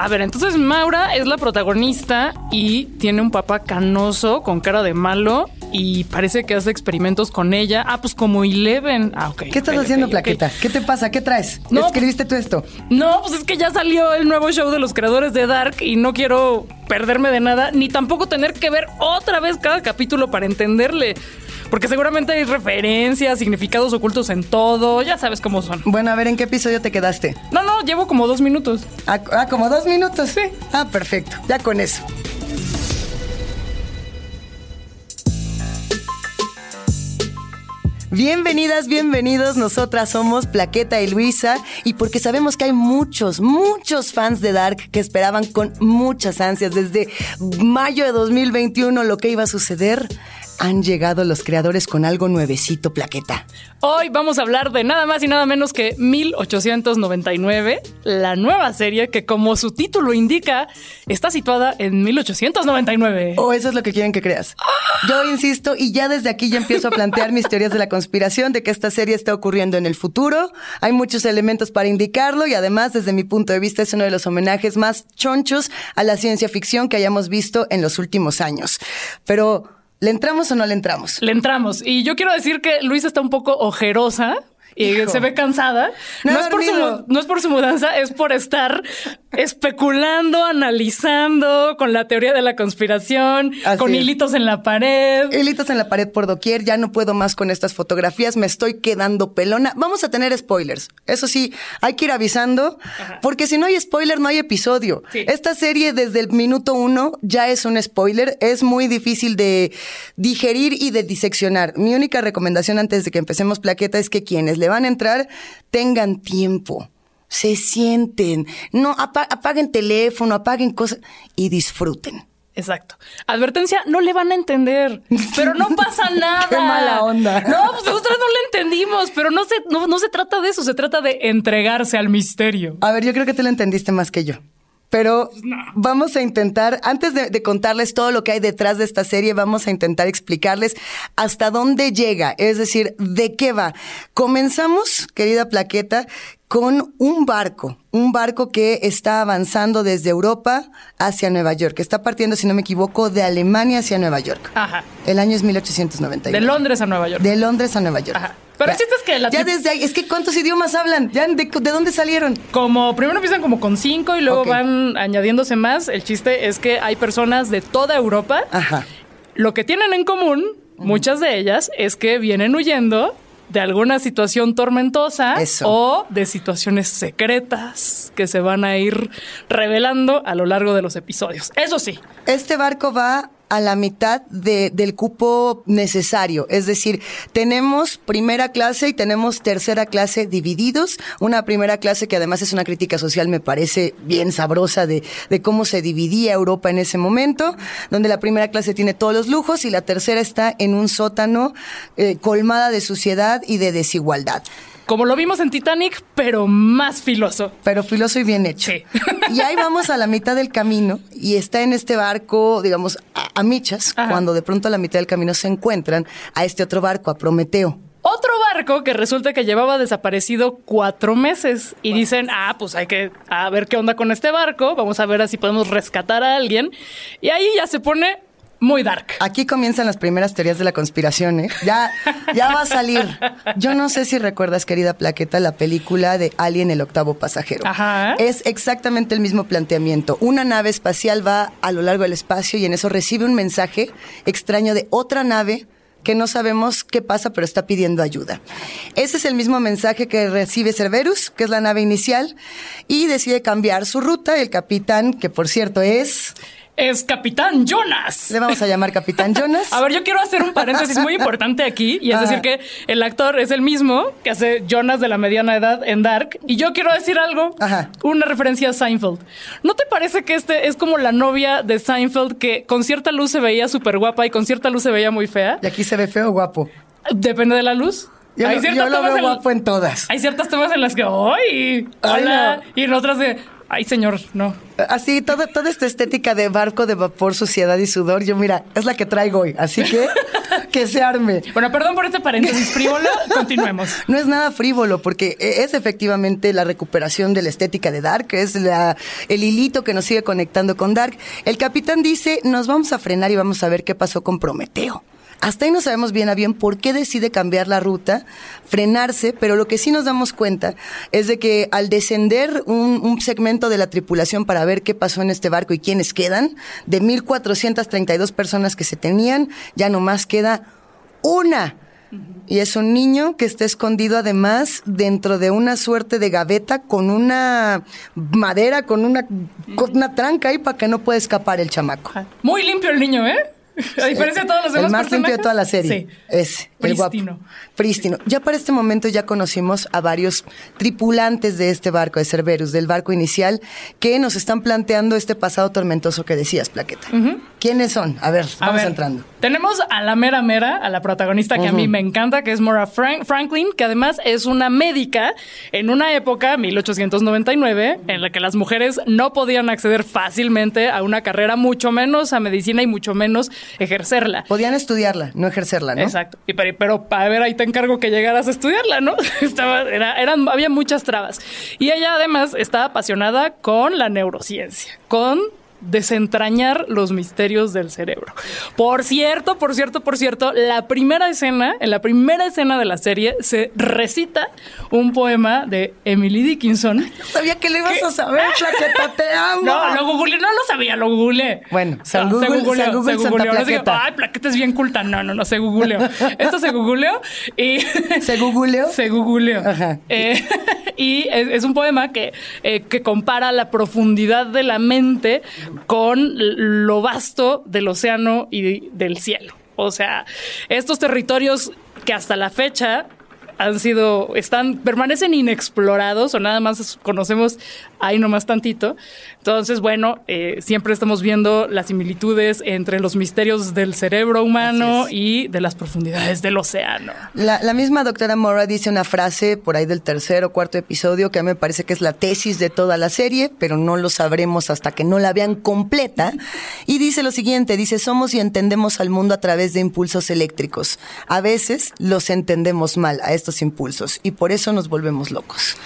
A ver, entonces Maura es la protagonista y tiene un papá canoso con cara de malo y parece que hace experimentos con ella. Ah, pues como Eleven. Ah, ok. ¿Qué estás haciendo. Plaqueta? ¿Qué te pasa? ¿Qué traes? No. ¿Escribiste tú esto? No, pues es que ya salió el nuevo show de los creadores de Dark y no quiero perderme de nada, ni tampoco tener que ver otra vez cada capítulo para entenderle. Porque seguramente hay referencias, significados ocultos en todo, ya sabes cómo son. Bueno, a ver, ¿en qué episodio te quedaste? No, no, llevo como dos minutos. Ah, ah, como dos minutos. Sí. Ah, perfecto. Ya con eso. Bienvenidas, bienvenidos. Nosotras somos Plaqueta y Luisa. Y porque sabemos que hay muchos, muchos fans de Dark que esperaban con muchas ansias desde mayo de 2021 lo que iba a suceder, han llegado los creadores con algo nuevecito, Plaqueta. Hoy vamos a hablar de nada más y nada menos que 1899, la nueva serie que como su título indica, está situada en 1899. O eso es lo que quieren que creas. Yo insisto, y ya desde aquí ya empiezo a plantear mis teorías de la conspiración de que esta serie está ocurriendo en el futuro. Hay muchos elementos para indicarlo y además, desde mi punto de vista, es uno de los homenajes más chonchos a la ciencia ficción que hayamos visto en los últimos años. Pero, ¿le entramos o no le entramos? Le entramos. Y yo quiero decir que Luisa está un poco ojerosa. Y Hijo. se ve cansada. No No, he es por su, dormido. mu- no es por su mudanza, es por estar especulando, analizando con la teoría de la conspiración, Así con es. hilitos en la pared. Hilitos en la pared por doquier, ya no puedo más con estas fotografías, me estoy quedando pelona. Vamos a tener spoilers. Eso sí, hay que ir avisando, porque si no hay spoiler, no hay episodio. Sí. Esta serie desde el minuto uno ya es un spoiler, es muy difícil de digerir y de diseccionar. Mi única recomendación antes de que empecemos plaqueta es que quienes le van a entrar tengan tiempo. Se sienten, no apa- apaguen teléfono, apaguen cosas y disfruten. Exacto. Advertencia, no le van a entender, pero no pasa nada. Qué mala onda. No, pues nosotros no le entendimos, pero no se, no, no se trata de eso, se trata de entregarse al misterio. A ver, yo creo que tú lo entendiste más que yo. Pero vamos a intentar, antes de, de contarles todo lo que hay detrás de esta serie, vamos a intentar explicarles hasta dónde llega, es decir, de qué va. Comenzamos, querida Plaqueta, con un barco, un barco que está avanzando desde Europa hacia Nueva York, está partiendo, si no me equivoco, de Alemania hacia Nueva York. Ajá. El año es 1891. De Londres a Nueva York. De Londres a Nueva York. Ajá. Pero el chiste es que la Ya desde ahí, es que ¿cuántos idiomas hablan? ¿Ya de, de dónde salieron? Como primero empiezan como con cinco y luego van añadiéndose más. El chiste es que hay personas de toda Europa. Ajá. Lo que tienen en común, muchas de ellas, es que vienen huyendo de alguna situación tormentosa Eso. o de situaciones secretas que se van a ir revelando a lo largo de los episodios. Eso sí, Este barco va a la mitad de- del cupo necesario. Es decir, tenemos primera clase y tenemos tercera clase divididos. Una primera clase que además es una crítica social, me parece bien sabrosa de, de cómo se dividía Europa en ese momento, donde la primera clase tiene todos los lujos y la tercera está en un sótano eh, colmada de suciedad y de desigualdad. Como lo vimos en Titanic, pero más filoso. Pero filoso y bien hecho. Sí. Y ahí vamos a la mitad del camino y está en este barco, digamos, a, a michas, Ajá. cuando de pronto a la mitad del camino se encuentran a este otro barco, a Prometeo. Otro barco que resulta que llevaba desaparecido cuatro meses y dicen, ah, pues hay que a ver qué onda con este barco, vamos a ver si podemos rescatar a alguien. Y ahí ya se pone muy dark. Aquí comienzan las primeras teorías de la conspiración, ¿eh? Ya, ya va a salir. Yo no sé si recuerdas, querida Plaqueta, la película de Alien, el octavo pasajero. Ajá. Es exactamente el mismo planteamiento. Una nave espacial va a lo largo del espacio y en eso recibe un mensaje extraño de otra nave que no sabemos qué pasa, pero está pidiendo ayuda. Ese es el mismo mensaje que recibe Cerberus, que es la nave inicial, y decide cambiar su ruta. El capitán, que por cierto es... Es Capitán Jonas. Le vamos a llamar Capitán Jonas. A ver, yo quiero hacer un paréntesis muy importante aquí, y es Ajá. decir que el actor es el mismo que hace Jonas de la mediana edad en Dark, y yo quiero decir algo, Ajá. una referencia a Seinfeld. ¿No te parece que este es como la novia de Seinfeld que con cierta luz se veía súper guapa y con cierta luz se veía muy fea? Y aquí se ve feo o guapo. Depende de la luz. Yo, Hay lo, ciertas yo lo tomas veo en- guapo en todas. Hay ciertas tomas en las que, ¡ay! ¡Hola! no. Y en otras de, Ay, señor, no. Así, toda, toda esta estética de barco de vapor, suciedad y sudor, yo mira, es la que traigo hoy. Así que que se arme. Bueno, perdón por este paréntesis frívolo, continuemos. No es nada frívolo, porque es efectivamente la recuperación de la estética de Dark, es la, el hilito que nos sigue conectando con Dark. El capitán dice, nos vamos a frenar y vamos a ver qué pasó con Prometeo. Hasta ahí no sabemos bien a bien por qué decide cambiar la ruta, frenarse, pero lo que sí nos damos cuenta es de que al descender un, un segmento de la tripulación para ver qué pasó en este barco y quiénes quedan, de 1.432 personas que se tenían, ya nomás queda una. Y es un niño que está escondido además dentro de una suerte de gaveta con una madera, con una, con una tranca ahí para que no pueda escapar el chamaco. Muy limpio el niño, ¿eh? A diferencia de todos los demás El más limpio de toda la serie. Sí. Es el guapo. Prístino. Prístino. Ya para este momento ya conocimos a varios tripulantes de este barco de Cerberus, del barco inicial, que nos están planteando este pasado tormentoso que decías, Plaqueta. ¿Quiénes son? A ver, A vamos ver, entrando. Tenemos a la mera mera, a la protagonista que a mí me encanta, que es Frank- Franklin, que además es una médica en una época, 1899, en la que las mujeres no podían acceder fácilmente a una carrera, mucho menos a medicina y mucho menos ejercerla. Podían estudiarla, no ejercerla, ¿no? Exacto. Y pero, a ver, ahí te encargo que llegaras a estudiarla, ¿no? Estaba, era- eran, había muchas trabas. Y ella además estaba apasionada con la neurociencia, con desentrañar los misterios del cerebro. Por cierto, por cierto, por cierto, la primera escena, en la primera escena de la serie, se recita un poema de Emily Dickinson. Sabía que le ibas a saber, Plaqueta, te amo. No, lo googleé, no lo sabía, lo googleé. Bueno, San No, Google- se googleó, San Google se googleó. No. Ay, plaqueta es bien culta. No, no, no, se googleó. Esto se googleó y... ¿Se googleó? Se googleó. Ajá. Eh, y es, es un poema que, eh, que compara la profundidad de la mente con lo vasto del océano y del cielo. O sea, estos territorios que hasta la fecha han sido, están, permanecen inexplorados o nada más conocemos ahí nomás tantito. Entonces, bueno, eh, siempre estamos viendo las similitudes entre los misterios del cerebro humano y de las profundidades del océano. La, la misma doctora Mora dice una frase por ahí del tercer o cuarto episodio que a mí me parece que es la tesis de toda la serie, pero no lo sabremos hasta que no la vean completa. Y dice lo siguiente, dice, somos y entendemos al mundo a través de impulsos eléctricos. A veces los entendemos mal a estos impulsos y por eso nos volvemos locos.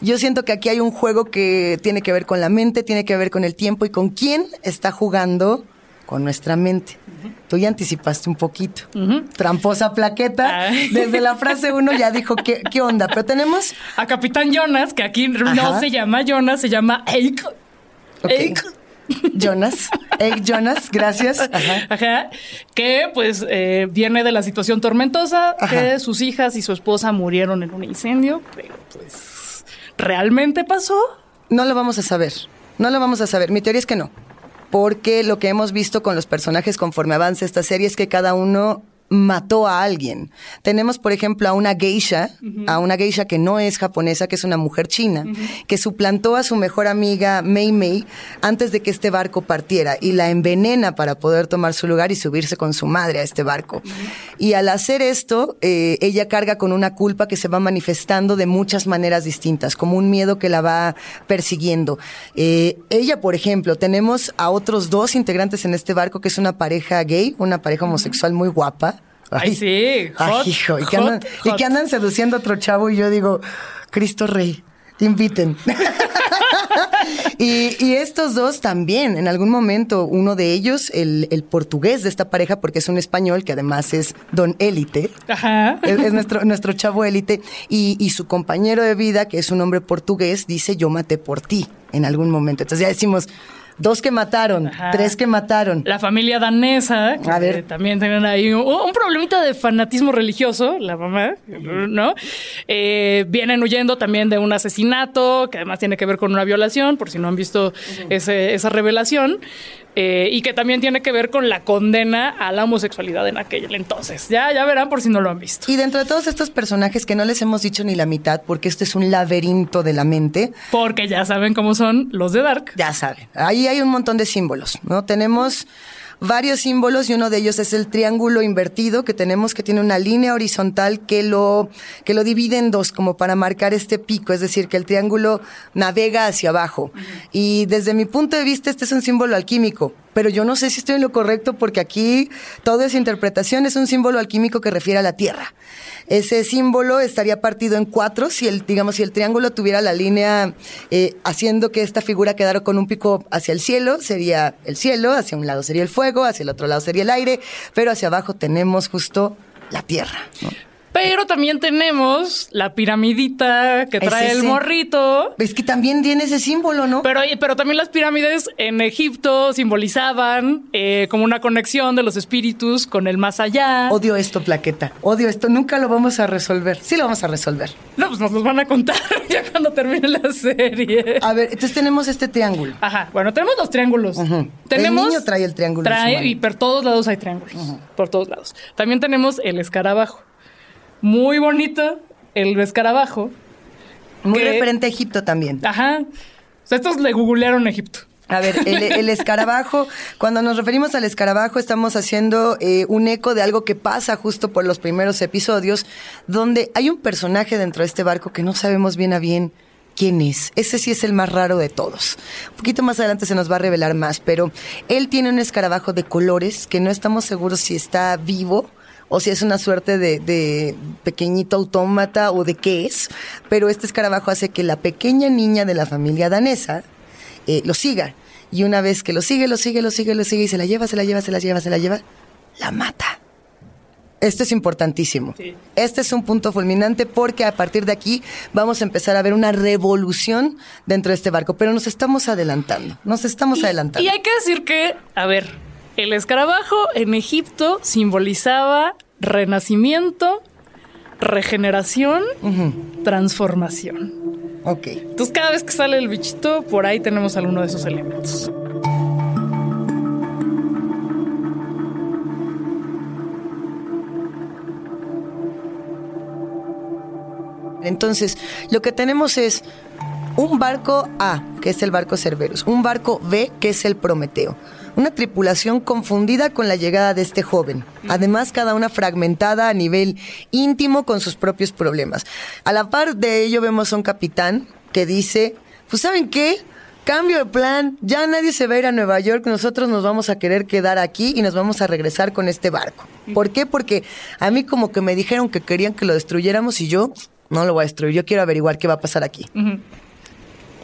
Yo siento que aquí hay un juego que tiene que ver con la mente, tiene que ver con el tiempo y con quién está jugando con nuestra mente. Tú ya anticipaste un poquito. Tramposa plaqueta. Desde la frase uno ya dijo qué, qué onda. Pero tenemos. A Capitán Jonas, que aquí no se llama Jonas, se llama Eik. ok, Eik. Jonas. Egg Jonas, gracias. Ajá. Ajá. Que pues eh, viene de la situación tormentosa, Ajá. que sus hijas y su esposa murieron en un incendio, pero pues realmente pasó. No lo vamos a saber. No lo vamos a saber. Mi teoría es que no. Porque lo que hemos visto con los personajes conforme avanza esta serie es que cada uno mató a alguien. Tenemos, por ejemplo, a una geisha, a una geisha que no es japonesa, que es una mujer china, que suplantó a su mejor amiga Mei Mei antes de que este barco partiera y la envenena para poder tomar su lugar y subirse con su madre a este barco. Y al hacer esto, eh, ella carga con una culpa que se va manifestando de muchas maneras distintas, como un miedo que la va persiguiendo. Eh, ella, por ejemplo, tenemos a otros dos integrantes en este barco, que es una pareja gay, una pareja homosexual muy guapa. Ay, sí, Ay, hot, hijo, y que, hot, andan, y hot. que andan seduciendo a otro chavo y yo digo, Cristo Rey, inviten. y, y estos dos también, en algún momento, uno de ellos, el, el portugués de esta pareja, porque es un español que además es don élite, Ajá. es, es nuestro, nuestro chavo élite, y, y su compañero de vida, que es un hombre portugués, dice, yo maté por ti en algún momento. Entonces ya decimos, dos que mataron, Ajá. tres que mataron. La familia danesa, que A ver. también tienen ahí un, un problemita de fanatismo religioso, la mamá, ¿no? Eh, vienen huyendo también de un asesinato, que además tiene que ver con una violación, por si no han visto ese- esa revelación, eh, y que también tiene que ver con la condena a la homosexualidad en aquel entonces. Ya, ya verán por si no lo han visto. Y dentro de todos estos personajes que no les hemos dicho ni la mitad, porque este es un laberinto de la mente, Porque ya saben cómo son los de Dark. ya saben, ahí hay un montón de símbolos, ¿no? Tenemos varios símbolos y uno de ellos es el triángulo invertido que tenemos que tiene una línea horizontal que lo, que lo divide en dos como para marcar este pico, es decir, que el triángulo navega hacia abajo. Y desde mi punto de vista este es un símbolo alquímico, pero yo no sé si estoy en lo correcto porque aquí todo es interpretación, es un símbolo alquímico que refiere a la Tierra. Ese símbolo estaría partido en cuatro si el, digamos, si el triángulo tuviera la línea eh, haciendo que esta figura quedara con un pico hacia el cielo, sería el cielo, hacia un lado sería el fuego, hacia el otro lado sería el aire, pero hacia abajo tenemos justo la Tierra. Pero también tenemos la piramidita que trae el morrito. Es que también tiene ese símbolo, ¿no? Pero, pero también las pirámides en Egipto simbolizaban eh, como una conexión de los espíritus con el más allá. Odio esto, plaqueta. Odio esto. Nunca lo vamos a resolver. Sí lo vamos a resolver. No, pues nos los van a contar ya cuando termine la serie. A ver, entonces tenemos este triángulo. Ajá. Bueno, tenemos los triángulos. Tenemos. El niño trae el triángulo. Trae, y por todos lados hay triángulos. Por todos lados. También tenemos el escarabajo muy bonito el escarabajo. Muy referente a Egipto también. Ajá. estos le googlearon Egipto. A ver, el, escarabajo, cuando nos referimos al escarabajo, estamos haciendo eh, un eco de algo que pasa justo por los primeros episodios, donde hay un personaje dentro de este barco que no sabemos bien a bien quién es. Ese sí es el más raro de todos. Un poquito más adelante se nos va a revelar más, pero él tiene un escarabajo de colores que no estamos seguros si está vivo o si es una suerte de, pequeñito autómata o de qué es, pero este escarabajo hace que la pequeña niña de la familia danesa eh, lo siga. Y una vez que lo sigue, lo sigue, lo sigue, lo sigue y se la lleva, se la lleva, se la lleva, se la lleva, la mata. Esto es importantísimo. Este es un punto fulminante porque a partir de aquí vamos a empezar a ver una revolución dentro de este barco, pero nos estamos adelantando, nos estamos adelantando. Y hay que decir que, a ver, el escarabajo en Egipto simbolizaba renacimiento, regeneración, transformación. Ok. Entonces cada vez que sale el bichito, por ahí tenemos alguno de esos elementos. Entonces, lo que tenemos es un barco A, que es el barco Cerberus, un barco B, que es el Prometeo una tripulación confundida con la llegada de este joven. Además, cada una fragmentada a nivel íntimo con sus propios problemas. A la par de ello vemos a un capitán que dice, pues ¿saben qué? Cambio de plan, ya nadie se va a ir a Nueva York, nosotros nos vamos a querer quedar aquí y nos vamos a regresar con este barco. ¿Por qué? Porque a mí como que me dijeron que querían que lo destruyéramos y yo no lo voy a destruir, yo quiero averiguar qué va a pasar aquí.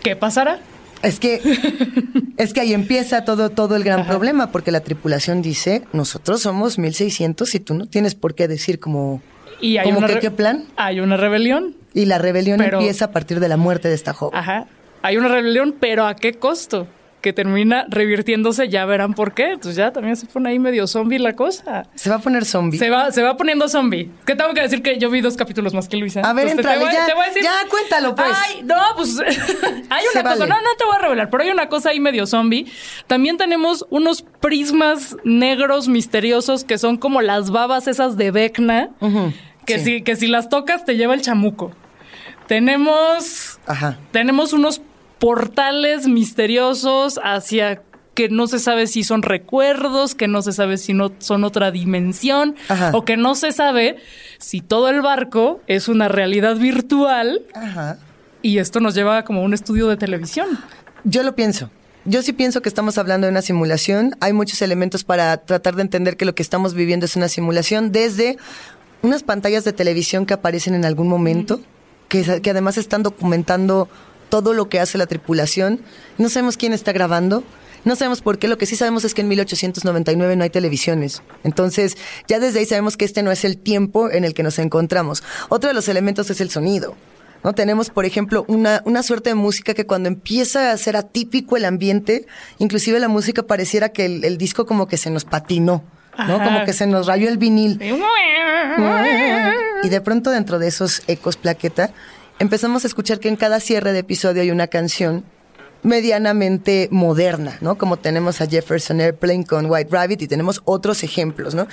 ¿Qué pasará? Es que, es que ahí empieza todo, todo el gran problema, porque la tripulación dice, nosotros somos 1600 y tú no tienes por qué decir como, ¿Y hay que, qué plan. Hay una rebelión. Y la rebelión empieza a partir de la muerte de esta joven. Ajá. Hay una rebelión, pero ¿a qué costo? Que termina revirtiéndose, ya verán por qué. Entonces ya también se pone ahí medio zombie la cosa. Se va a poner zombie. Se va, se va poniendo zombie. Que tengo que decir que yo vi dos capítulos más que Luisa. A ver, entra, ya, ya cuéntalo pues. Ay, no, pues hay una cosa, no, no te voy a revelar, pero hay una cosa ahí medio zombie. También tenemos unos prismas negros misteriosos que son como las babas esas de Vecna, que, si, que si las tocas te lleva el chamuco. Tenemos, Ajá. tenemos unos portales misteriosos hacia que no se sabe si son recuerdos, que no se sabe si no son otra dimensión, o que no se sabe si todo el barco es una realidad virtual. Y esto nos lleva como a un estudio de televisión. Yo lo pienso. Yo sí pienso que estamos hablando de una simulación. Hay muchos elementos para tratar de entender que lo que estamos viviendo es una simulación, desde unas pantallas de televisión que aparecen en algún momento, que, que además están documentando todo lo que hace la tripulación. No sabemos quién está grabando. No sabemos por qué, lo que sí sabemos es que en 1899 no hay televisiones. Entonces, ya desde ahí sabemos que este no es el tiempo en el que nos encontramos. Otro de los elementos es el sonido. ¿no? Tenemos, por ejemplo, una, una suerte de música que cuando empieza a ser atípico el ambiente, inclusive la música pareciera que el, disco como que se nos patinó, ¿no? Como que se nos rayó el vinil. Y de pronto dentro de esos ecos plaqueta empezamos a escuchar que en cada cierre de episodio hay una canción medianamente moderna, ¿no? Como tenemos a Jefferson Airplane con White Rabbit y tenemos otros ejemplos, ¿no?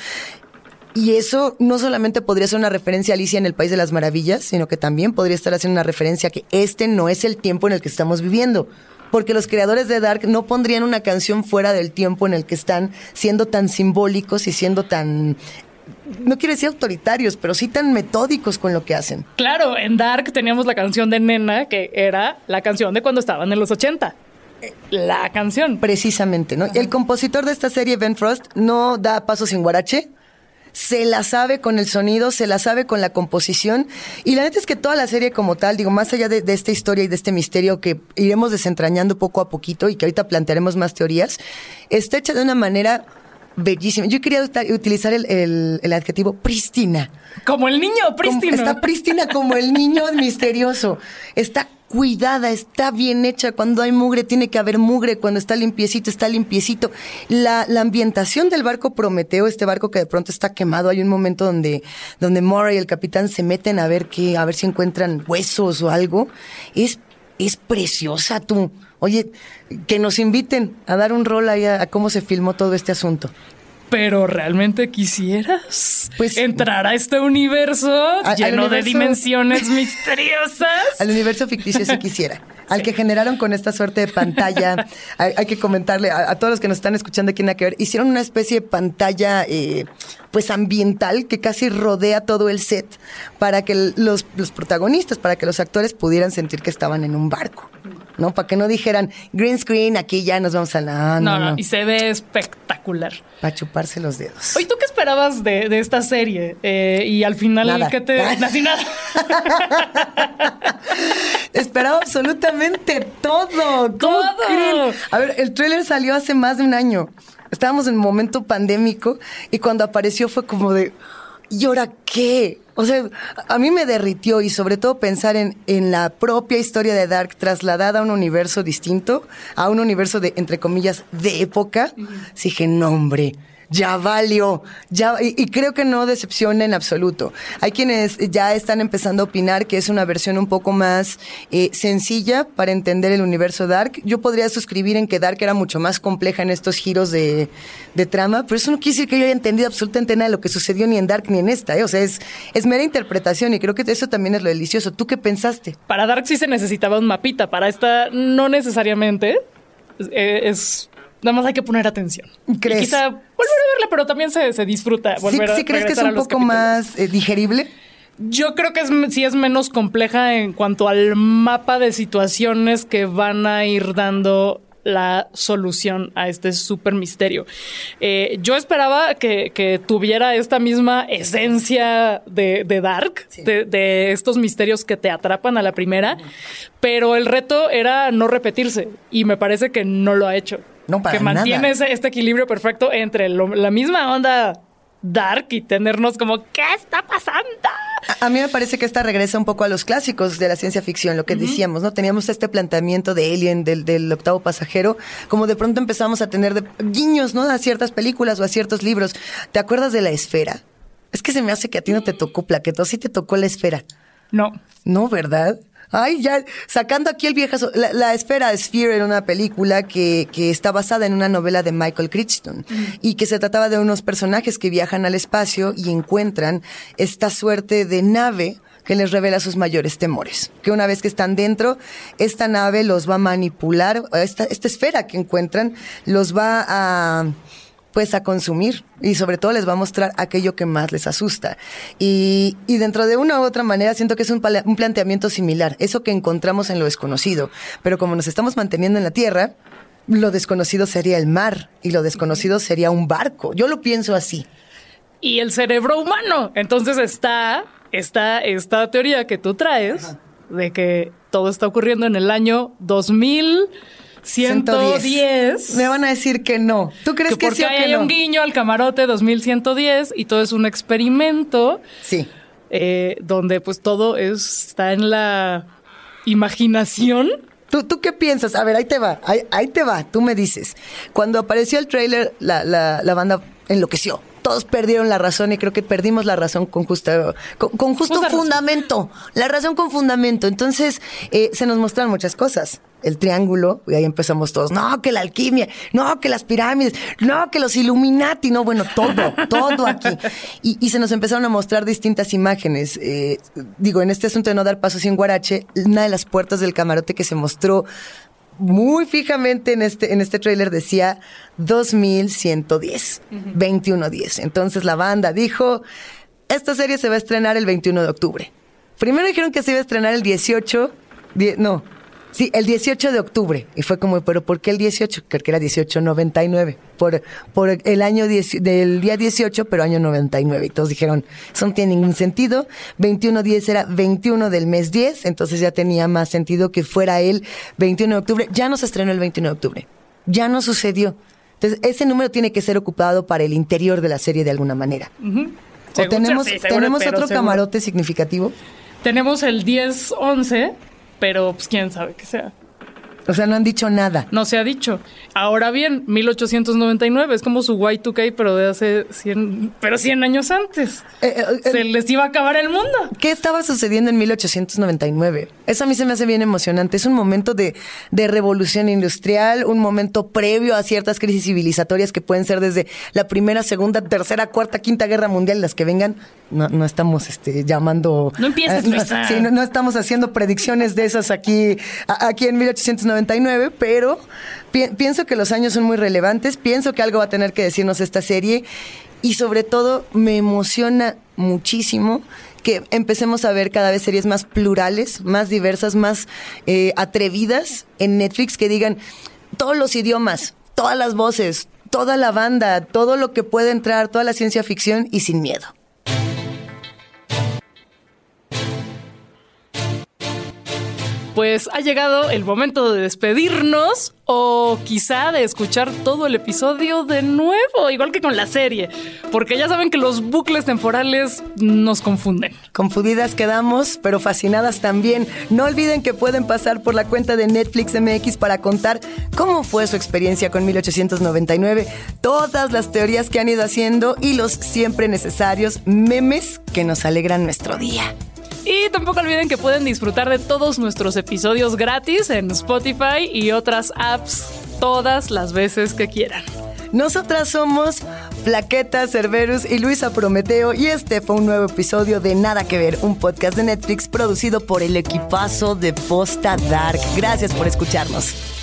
Y eso no solamente podría ser una referencia a Alicia en el País de las Maravillas, sino que también podría estar haciendo una referencia a que este no es el tiempo en el que estamos viviendo. porque los creadores de Dark no pondrían una canción fuera del tiempo en el que están siendo tan simbólicos y siendo tan no quiero decir autoritarios, pero sí tan metódicos con lo que hacen. Claro, en Dark teníamos la canción de Nena, que era la canción de cuando estaban en los 80 la canción. Precisamente, ¿no? El compositor de esta serie, Ben Frost, no da paso sin guarache. Se la sabe con el sonido, se la sabe con la composición. Y la neta es que toda la serie como tal, digo, más allá de, esta historia y de este misterio que iremos desentrañando poco a poquito y que ahorita plantearemos más teorías, está hecha de una manera bellísima. Yo quería utilizar el, adjetivo prístina. Como el niño prístino. está prístina como el niño misterioso. Está cuidada, está bien hecha. Cuando hay mugre, tiene que haber mugre. Cuando está limpiecito, está limpiecito. La, la ambientación del barco Prometeo, este barco que de pronto está quemado, hay un momento donde, donde Mora y el capitán se meten a ver qué, a ver si encuentran huesos o algo. Es, es preciosa tú. Oye, que nos inviten a dar un rol ahí a cómo se filmó todo este asunto pero realmente quisieras pues, entrar a este universo lleno de dimensiones misteriosas. Al universo ficticio si quisiera. Al que generaron con esta suerte de pantalla. hay, que comentarle a, todos los que nos están escuchando aquí en que ver. Hicieron una especie de pantalla eh, pues ambiental que casi rodea todo el set para que los, los protagonistas, para que los actores pudieran sentir que estaban en un barco. ¿No? Para que no dijeran green screen, aquí ya nos vamos a la. No, no, y se ve espectacular. Para chuparse los dedos. Oye, ¿tú qué esperabas de, esta serie? Eh, y al final, ¿qué te. Nada. nada. Esperaba absolutamente todo. todo. A ver, el tráiler salió hace más de un año. Estábamos en un momento pandémico y cuando apareció fue como de. ¿Y ahora qué? O sea, a mí me derritió y sobre todo pensar en, en la propia historia de Dark trasladada a un universo distinto, a un universo de, entre comillas, de época. dije, no, hombre, ya valió, ya, y, creo que no decepciona en absoluto. Hay quienes ya están empezando a opinar que es una versión un poco más eh, sencilla para entender el universo Dark. Yo podría suscribir en que Dark era mucho más compleja en estos giros de, trama, pero eso no quiere decir que yo haya entendido absolutamente nada de lo que sucedió ni en Dark ni en esta, ¿eh? o sea, es, es mera interpretación y creo que eso también es lo delicioso. ¿Tú qué pensaste? Para Dark sí se necesitaba un mapita, para esta no necesariamente. Es Nada más hay que poner atención. ¿Crees? quizá volver a verla, pero también se, disfruta. Volver ¿Sí, crees que es un poco más eh, digerible? Yo creo que es, sí es menos compleja en cuanto al mapa de situaciones que van a ir dando la solución a este súper misterio. Eh, yo esperaba que, tuviera esta misma esencia de, Dark, de, estos misterios que te atrapan a la primera, pero el reto era no repetirse y me parece que no lo ha hecho. No, para que mantiene este equilibrio perfecto entre la misma onda dark y tenernos como, ¿qué está pasando? A, mí me parece que esta regresa un poco a los clásicos de la ciencia ficción, lo que decíamos, ¿no? Teníamos este planteamiento de Alien, del, octavo pasajero, como de pronto empezamos a tener guiños, ¿no? A ciertas películas o a ciertos libros. ¿Te acuerdas de la esfera? Es que se me hace que a ti no te tocó plaqueto, sí te tocó la esfera. No. No, ¿verdad? Ay, ya, sacando aquí el viejazo. La, la esfera Sphere era una película que, que, está basada en una novela de Michael Crichton y que se trataba de unos personajes que viajan al espacio y encuentran esta suerte de nave que les revela sus mayores temores. Que una vez que están dentro, esta nave los va a manipular, esta, esta esfera que encuentran los va a pues a consumir y sobre todo les va a mostrar aquello que más les asusta. Y, y dentro de una u otra manera siento que es un, un, planteamiento similar, eso que encontramos en lo desconocido, pero como nos estamos manteniendo en la Tierra, lo desconocido sería el mar y lo desconocido sería un barco. Yo lo pienso así. Y el cerebro humano. Entonces está, está esta teoría que tú traes de que todo está ocurriendo en el año 2000. 110. Me van a decir que no. ¿Tú crees que, porque hay un guiño al camarote 2110 y todo es un experimento. Sí. Eh, donde pues todo está en la imaginación. ¿Tú, ¿Tú qué piensas? A ver, ahí te va, ahí, te va, tú me dices. Cuando apareció el trailer, la, la, la banda enloqueció todos perdieron la razón y creo que perdimos la razón con justo, con, justo fundamento. La razón con fundamento. Entonces, eh, se nos mostraron muchas cosas. El triángulo, y ahí empezamos todos, no, que la alquimia, no, que las pirámides, no, que los Illuminati, no, bueno, todo, todo aquí. Y, se nos empezaron a mostrar distintas imágenes. Eh, digo, en este asunto de no dar paso sin guarache, una de las puertas del camarote que se mostró muy fijamente en este, en este tráiler decía 2110, 2110. Entonces la banda dijo, esta serie se va a estrenar el 21 de octubre. Primero dijeron que se iba a estrenar el 18, no, Sí, el 18 de octubre. Y fue como, ¿pero por qué el 18? Creo que era 1899. Por, por el año del día 18, pero año 99. Y todos dijeron, eso no tiene ningún sentido. 21-10 era 21 del mes 10, entonces ya tenía más sentido que fuera el 21 de octubre. Ya no se estrenó el 21 de octubre. Ya no sucedió. Entonces, ese número tiene que ser ocupado para el interior de la serie de alguna manera. ¿O tenemos, ¿tenemos otro camarote significativo? Tenemos el 10-11 pero pues quién sabe qué sea. O sea, no han dicho nada. No se ha dicho. Ahora bien, 1899 es como su Y2K, pero de hace 100, pero 100 años antes. Eh, eh, eh, se les iba a acabar el mundo. ¿Qué estaba sucediendo en 1899? Eso a mí se me hace bien emocionante. Es un momento de, de revolución industrial, un momento previo a ciertas crisis civilizatorias que pueden ser desde la primera, segunda, tercera, cuarta, quinta guerra mundial, las que vengan. No, no estamos este, llamando. No empieces, no, sí, no, no, estamos haciendo predicciones de esas aquí, aquí en 1899, pero pienso que los años son muy relevantes, pienso que algo va a tener que decirnos esta serie y sobre todo me emociona muchísimo que empecemos a ver cada vez series más plurales, más diversas, más eh, atrevidas en Netflix que digan todos los idiomas, todas las voces, toda la banda, todo lo que puede entrar, toda la ciencia ficción y sin miedo. Pues ha llegado el momento de despedirnos o quizá de escuchar todo el episodio de nuevo, igual que con la serie, porque ya saben que los bucles temporales nos confunden. Confundidas quedamos, pero fascinadas también. No olviden que pueden pasar por la cuenta de Netflix MX para contar cómo fue su experiencia con 1899, todas las teorías que han ido haciendo y los siempre necesarios memes que nos alegran nuestro día. Y tampoco olviden que pueden disfrutar de todos nuestros episodios gratis en Spotify y otras apps todas las veces que quieran. Nosotras somos Plaqueta, Cerberus y Luisa Prometeo y este fue un nuevo episodio de Nada que Ver, un podcast de Netflix producido por el equipazo de Posta Dark. Gracias por escucharnos.